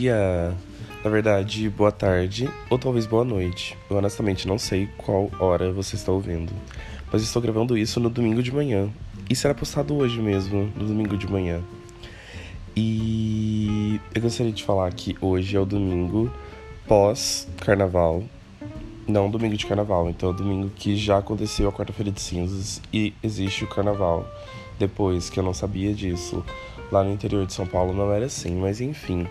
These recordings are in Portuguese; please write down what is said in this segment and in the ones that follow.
dia, na verdade, boa tarde ou talvez boa noite. Eu honestamente não sei qual hora você está ouvindo, mas estou gravando isso no domingo de manhã. E será postado hoje mesmo, no domingo de manhã. E eu gostaria de falar que hoje é o domingo pós-carnaval. Não domingo de carnaval, então é o domingo que já aconteceu a quarta-feira de cinzas e existe o carnaval. Depois que eu não sabia disso, Lá no interior de São Paulo não era assim, mas enfim.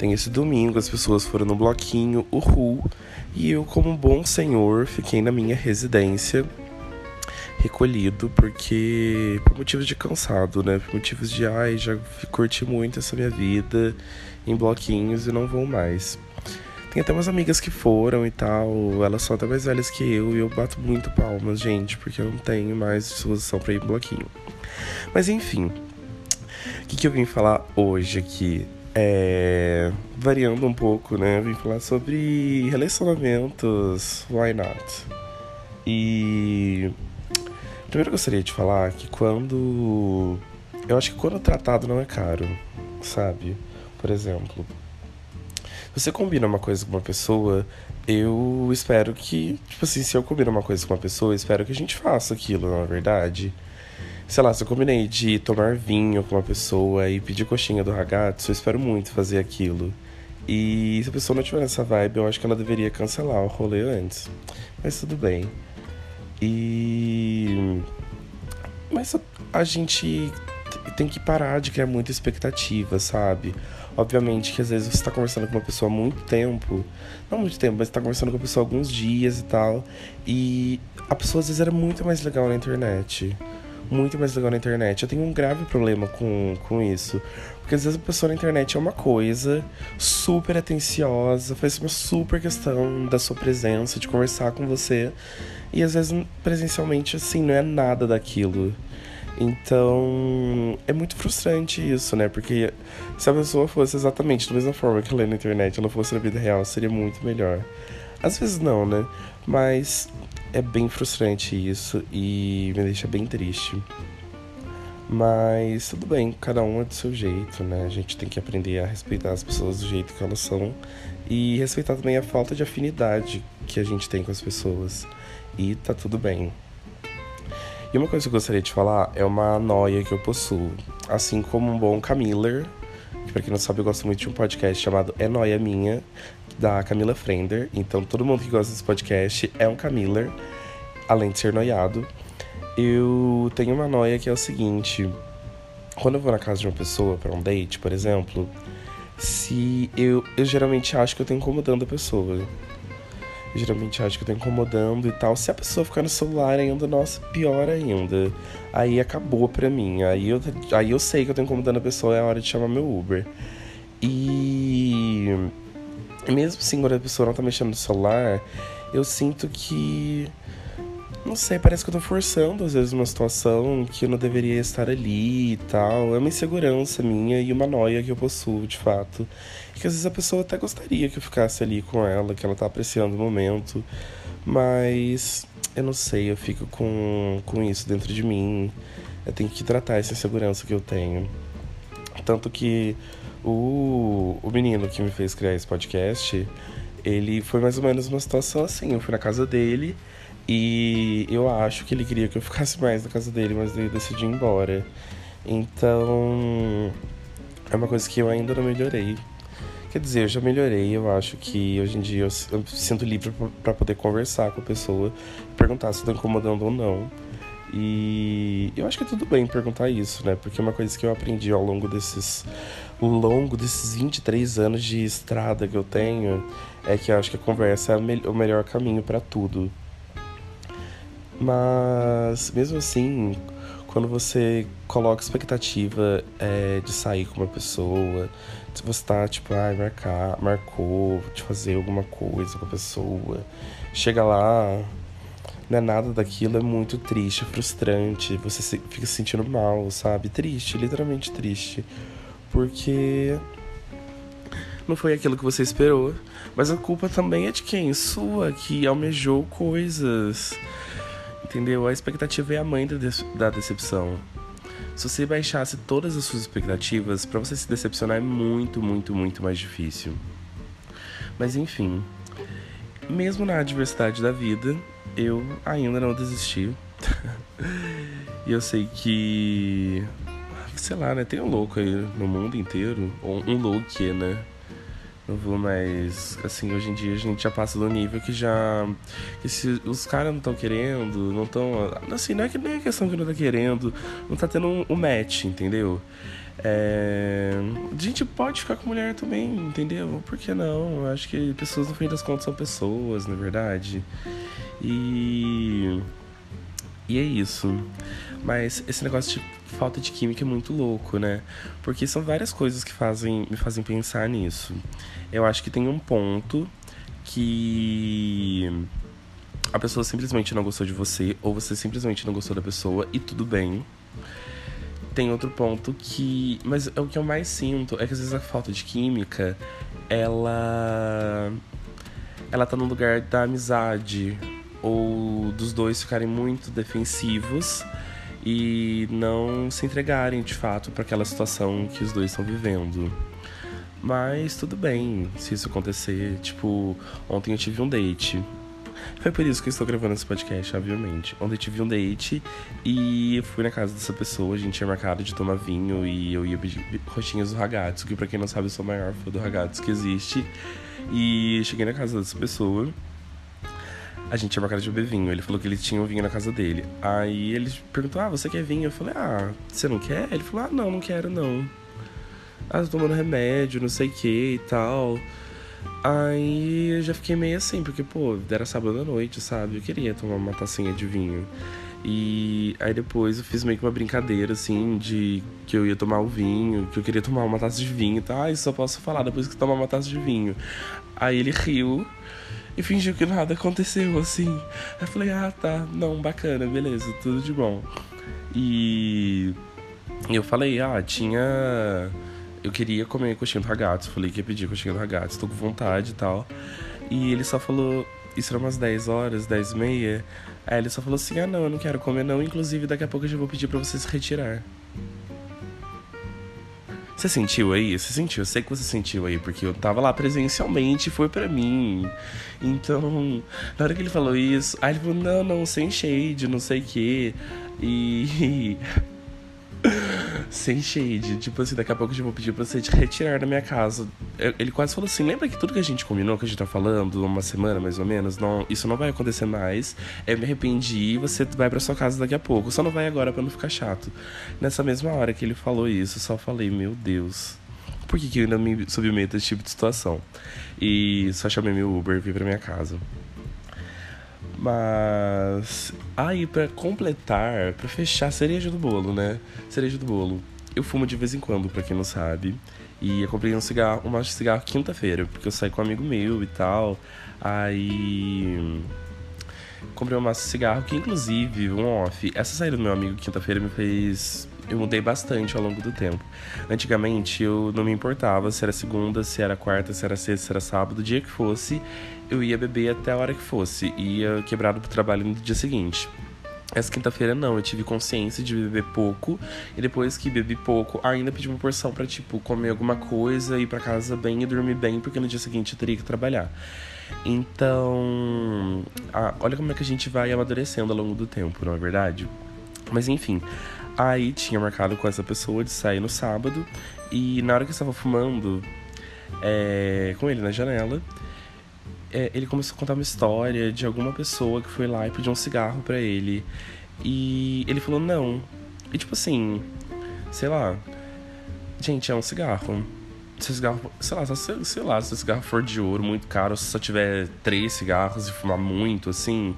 Tem esse domingo, as pessoas foram no bloquinho, uhul, e eu, como bom senhor, fiquei na minha residência, recolhido, porque. por motivos de cansado, né? Por motivos de, ai, já curti muito essa minha vida em bloquinhos e não vou mais. Tem até umas amigas que foram e tal, elas são até mais velhas que eu, e eu bato muito palmas, gente, porque eu não tenho mais disposição para ir em bloquinho. Mas enfim, o que, que eu vim falar hoje aqui? É, variando um pouco, né? Vim falar sobre relacionamentos, why not? E primeiro gostaria de falar que quando. Eu acho que quando tratado não é caro, sabe? Por exemplo, você combina uma coisa com uma pessoa, eu espero que, tipo assim, se eu combino uma coisa com uma pessoa, eu espero que a gente faça aquilo, na é verdade sei lá, se eu combinei de tomar vinho com uma pessoa e pedir coxinha do ragazzo, eu espero muito fazer aquilo. E se a pessoa não tiver essa vibe, eu acho que ela deveria cancelar o rolê antes. Mas tudo bem. E. Mas a gente tem que parar de criar muita expectativa, sabe? Obviamente que às vezes você tá conversando com uma pessoa há muito tempo, não muito tempo, mas tá conversando com a pessoa há alguns dias e tal, e a pessoa às vezes era muito mais legal na internet muito mais legal na internet. Eu tenho um grave problema com, com isso. Porque às vezes a pessoa na internet é uma coisa super atenciosa, faz uma super questão da sua presença, de conversar com você. E às vezes presencialmente, assim, não é nada daquilo. Então, é muito frustrante isso, né? Porque se a pessoa fosse exatamente da mesma forma que lê na internet, ela fosse na vida real, seria muito melhor. Às vezes não, né? Mas é bem frustrante isso e me deixa bem triste. Mas tudo bem, cada um é do seu jeito, né? A gente tem que aprender a respeitar as pessoas do jeito que elas são e respeitar também a falta de afinidade que a gente tem com as pessoas. E tá tudo bem. E uma coisa que eu gostaria de falar é uma noia que eu possuo. Assim como um bom Camiller, que pra quem não sabe, eu gosto muito de um podcast chamado É Noia Minha, da Camila Frender. Então, todo mundo que gosta desse podcast é um Camiller, além de ser noiado. Eu tenho uma noia que é o seguinte: quando eu vou na casa de uma pessoa para um date, por exemplo, se eu, eu geralmente acho que eu tô incomodando a pessoa. Eu geralmente acho que eu tô incomodando e tal. Se a pessoa ficar no celular ainda, nossa, pior ainda. Aí acabou pra mim. Aí eu, aí eu sei que eu tô incomodando a pessoa, é a hora de chamar meu Uber. E mesmo assim, quando a pessoa não tá mexendo no celular, eu sinto que. Não sei, parece que eu tô forçando às vezes uma situação que eu não deveria estar ali e tal. É uma insegurança minha e uma noia que eu possuo, de fato. Que às vezes a pessoa até gostaria que eu ficasse ali com ela, que ela tá apreciando o momento. Mas eu não sei, eu fico com, com isso dentro de mim. Eu tenho que tratar essa insegurança que eu tenho. Tanto que o, o menino que me fez criar esse podcast, ele foi mais ou menos uma situação assim. Eu fui na casa dele e eu acho que ele queria que eu ficasse mais na casa dele, mas eu decidi ir embora. Então, é uma coisa que eu ainda não melhorei. Quer dizer, eu já melhorei, eu acho que hoje em dia eu, eu sinto livre para poder conversar com a pessoa, perguntar se tá incomodando ou não. E eu acho que é tudo bem perguntar isso, né? Porque é uma coisa que eu aprendi ao longo desses longo desses 23 anos de estrada que eu tenho é que eu acho que a conversa é o melhor caminho para tudo. Mas mesmo assim, quando você coloca expectativa é, de sair com uma pessoa, se você tá tipo, ah, marcar, marcou de fazer alguma coisa com a pessoa, chega lá, não é nada daquilo, é muito triste, frustrante, você fica se sentindo mal, sabe? Triste, literalmente triste. Porque não foi aquilo que você esperou. Mas a culpa também é de quem? Sua, que almejou coisas. Entendeu? A expectativa é a mãe da, de da decepção. Se você baixasse todas as suas expectativas, para você se decepcionar é muito, muito, muito mais difícil. Mas enfim, mesmo na adversidade da vida, eu ainda não desisti. e eu sei que. Sei lá, né? Tem um louco aí no mundo inteiro. Ou um louco, né? Não vou mais. Assim, hoje em dia a gente já passa do nível que já. Que se os caras não estão querendo, não estão. Assim, não é que nem a questão que não tá querendo, não tá tendo um, um match, entendeu? É... A gente pode ficar com mulher também, entendeu? Por que não? Eu acho que pessoas, no fim das contas, são pessoas, na é verdade. E. E é isso. Mas esse negócio de falta de química é muito louco, né? Porque são várias coisas que fazem, me fazem pensar nisso. Eu acho que tem um ponto que a pessoa simplesmente não gostou de você, ou você simplesmente não gostou da pessoa, e tudo bem. Tem outro ponto que. Mas é o que eu mais sinto é que às vezes a falta de química, ela. Ela tá no lugar da amizade, ou dos dois ficarem muito defensivos e não se entregarem de fato para aquela situação que os dois estão vivendo. Mas tudo bem se isso acontecer. Tipo, ontem eu tive um date. Foi por isso que eu estou gravando esse podcast, obviamente. Ontem eu tive um date e fui na casa dessa pessoa. A gente tinha marcado de tomar vinho e eu ia pedir roxinhas do Ragazzo, que pra quem não sabe eu sou o maior fã do Ragazzo que existe. E cheguei na casa dessa pessoa a gente tinha marcado de beber vinho. Ele falou que ele tinha um vinho na casa dele. Aí ele perguntou: Ah, você quer vinho? Eu falei: Ah, você não quer? Ele falou: Ah, não, não quero não. Ah, tô tomando remédio, não sei o que e tal. Aí eu já fiquei meio assim, porque, pô, era sábado à noite, sabe? Eu queria tomar uma tacinha de vinho. E aí depois eu fiz meio que uma brincadeira, assim, de que eu ia tomar o vinho, que eu queria tomar uma taça de vinho e tal. Ah, isso só posso falar depois que tomar uma taça de vinho. Aí ele riu e fingiu que nada aconteceu, assim. Aí eu falei, ah, tá, não, bacana, beleza, tudo de bom. E eu falei, ah, tinha. Eu queria comer coxinha do ragazzo, falei que ia pedir coxinha do ragazzo, tô com vontade e tal. E ele só falou, isso era umas 10 horas, 10 e meia. Aí ele só falou assim: ah, não, eu não quero comer, não. Inclusive, daqui a pouco eu já vou pedir pra você se retirar. Você sentiu aí? Você sentiu? Eu sei que você sentiu aí, porque eu tava lá presencialmente, foi para mim. Então, na hora que ele falou isso, aí ele falou: não, não, sem shade, não sei o quê. E. Sem shade. Tipo assim, daqui a pouco eu vou pedir pra você te retirar da minha casa. Ele quase falou assim: lembra que tudo que a gente combinou, que a gente tá falando, uma semana mais ou menos, não, isso não vai acontecer mais. Eu me arrependi você vai pra sua casa daqui a pouco. Só não vai agora pra não ficar chato. Nessa mesma hora que ele falou isso, só falei: meu Deus. Por que, que eu ainda me submeto a esse tipo de situação? E só chamei meu Uber e vim pra minha casa. Mas aí para completar, para fechar cereja do bolo, né? Cereja do bolo. Eu fumo de vez em quando, para quem não sabe. E eu comprei um cigarro, um maço de cigarro quinta-feira, porque eu saí com um amigo meu e tal. Aí comprei um maço de cigarro que inclusive, um off, essa saída do meu amigo quinta-feira me fez eu mudei bastante ao longo do tempo. Antigamente eu não me importava se era segunda, se era quarta, se era sexta, se era sábado, o dia que fosse, eu ia beber até a hora que fosse. Ia quebrado pro trabalho no dia seguinte. Essa quinta-feira não, eu tive consciência de beber pouco e depois que bebi pouco, ainda pedi uma porção para tipo comer alguma coisa, ir para casa bem e dormir bem, porque no dia seguinte eu teria que trabalhar. Então, ah, olha como é que a gente vai amadurecendo ao longo do tempo, não é verdade? Mas enfim, Aí tinha marcado com essa pessoa de sair no sábado. E na hora que eu estava fumando é, com ele na janela, é, ele começou a contar uma história de alguma pessoa que foi lá e pediu um cigarro para ele. E ele falou não. E tipo assim, sei lá. Gente, é um cigarro. Se cigarro, sei lá, se, sei lá, se o cigarro for de ouro muito caro, se só tiver três cigarros e fumar muito, assim,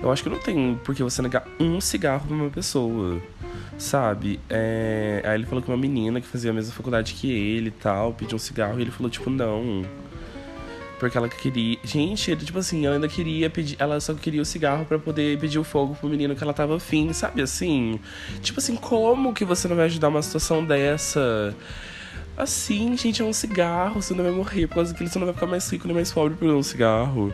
eu acho que não tem por que você negar um cigarro pra uma pessoa sabe? É... Aí ele falou que uma menina que fazia a mesma faculdade que ele e tal, pediu um cigarro e ele falou, tipo, não. Porque ela queria. Gente, ele, tipo assim, ela ainda queria pedir. Ela só queria o cigarro para poder pedir o fogo pro menino que ela tava afim, sabe? Assim. Tipo assim, como que você não vai ajudar uma situação dessa? Assim, gente, é um cigarro, você não vai morrer por causa daquilo, você não vai ficar mais rico nem mais pobre por um cigarro.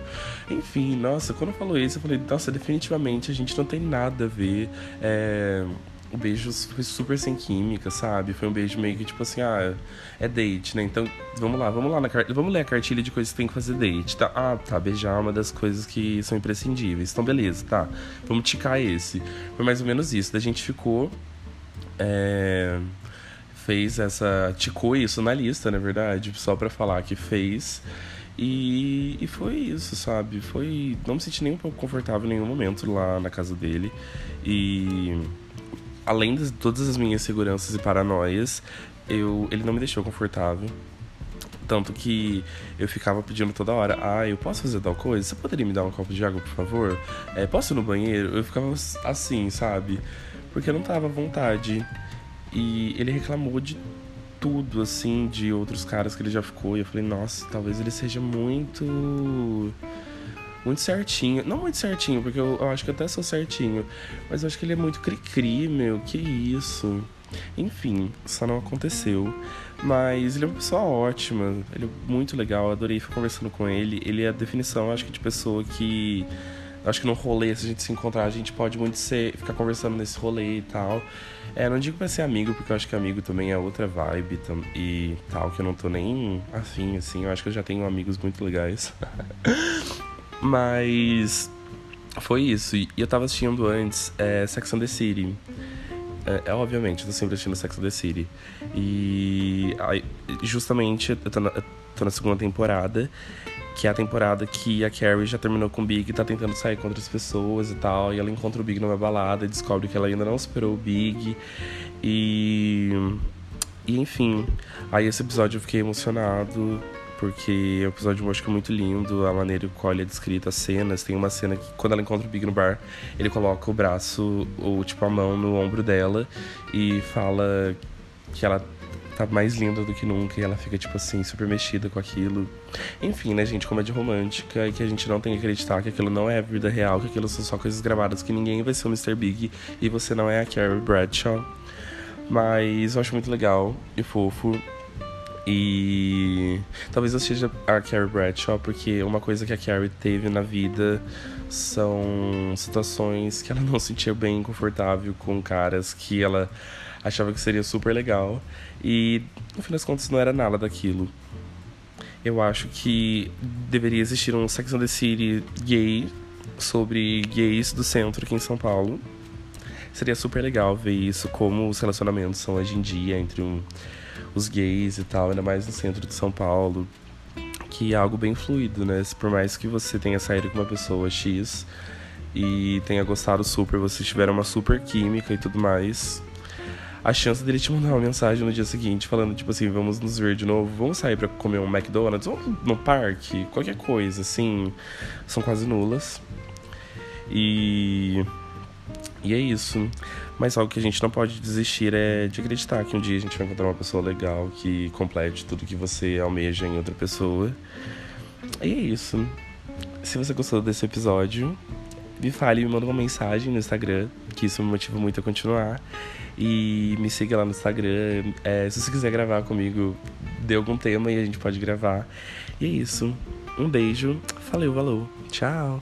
Enfim, nossa, quando falou isso, eu falei, nossa, definitivamente a gente não tem nada a ver. É o beijo foi super sem química, sabe? Foi um beijo meio que tipo assim, ah, é date, né? Então, vamos lá, vamos lá na vamos ler a cartilha de coisas que tem que fazer date, tá? Ah, tá, beijar é uma das coisas que são imprescindíveis. Então, beleza, tá. Vamos ticar esse. Foi mais ou menos isso. Da gente ficou é, fez essa ticou isso na lista, na verdade, só para falar que fez. E, e foi isso, sabe? Foi. Não me senti nem um pouco confortável em nenhum momento lá na casa dele. E além de todas as minhas seguranças e paranoias, eu, ele não me deixou confortável. Tanto que eu ficava pedindo toda hora: Ah, eu posso fazer tal coisa? Você poderia me dar um copo de água, por favor? É, posso ir no banheiro? Eu ficava assim, sabe? Porque eu não tava à vontade. E ele reclamou de tudo, assim, de outros caras que ele já ficou. E eu falei: Nossa, talvez ele seja muito muito certinho. Não muito certinho, porque eu, eu acho que eu até sou certinho. Mas eu acho que ele é muito cri-cri, meu. Que isso. Enfim, só não aconteceu. Mas ele é uma pessoa ótima. Ele é muito legal. Adorei ficar conversando com ele. Ele é a definição, acho que, de pessoa que. Acho que no rolê, se a gente se encontrar, a gente pode muito ser, ficar conversando nesse rolê e tal. É, não digo pra ser amigo, porque eu acho que amigo também é outra vibe e tal, que eu não tô nem afim, assim. Eu acho que eu já tenho amigos muito legais. Mas foi isso. E eu tava assistindo antes é, Sex and the City. É, é, obviamente, eu tô sempre assistindo Sex and the City. E justamente eu tô, na, eu tô na segunda temporada, que é a temporada que a Carrie já terminou com o Big e tá tentando sair com outras pessoas e tal. E ela encontra o Big numa balada e descobre que ela ainda não superou o Big. E. E enfim, aí esse episódio eu fiquei emocionado porque o episódio eu acho que é muito lindo, a maneira como ele é descrita, as cenas. Tem uma cena que, quando ela encontra o Big no bar, ele coloca o braço, ou tipo a mão no ombro dela e fala que ela tá mais linda do que nunca e ela fica, tipo assim, super mexida com aquilo. Enfim, né, gente, comédia romântica e que a gente não tem que acreditar que aquilo não é a vida real, que aquilo são só coisas gravadas, que ninguém vai ser o Mr. Big e você não é a Carrie Bradshaw. Mas eu acho muito legal e fofo. E talvez eu seja a Carrie Bradshaw, porque uma coisa que a Carrie teve na vida são situações que ela não sentia bem confortável com caras que ela achava que seria super legal. E no fim das contas não era nada daquilo. Eu acho que deveria existir um Sex and the City gay sobre gays do centro aqui em São Paulo. Seria super legal ver isso, como os relacionamentos são hoje em dia entre um os gays e tal, ainda mais no centro de São Paulo, que é algo bem fluido, né? Por mais que você tenha saído com uma pessoa X e tenha gostado super, vocês tiveram uma super química e tudo mais, a chance dele te mandar uma mensagem no dia seguinte falando, tipo assim, vamos nos ver de novo, vamos sair para comer um McDonald's, ou no parque, qualquer coisa, assim, são quase nulas. E. E é isso. Mas algo que a gente não pode desistir é de acreditar que um dia a gente vai encontrar uma pessoa legal que complete tudo que você almeja em outra pessoa. E é isso. Se você gostou desse episódio, me fale, me manda uma mensagem no Instagram, que isso me motiva muito a continuar. E me siga lá no Instagram. É, se você quiser gravar comigo, dê algum tema e a gente pode gravar. E é isso. Um beijo. Valeu, valeu. Tchau.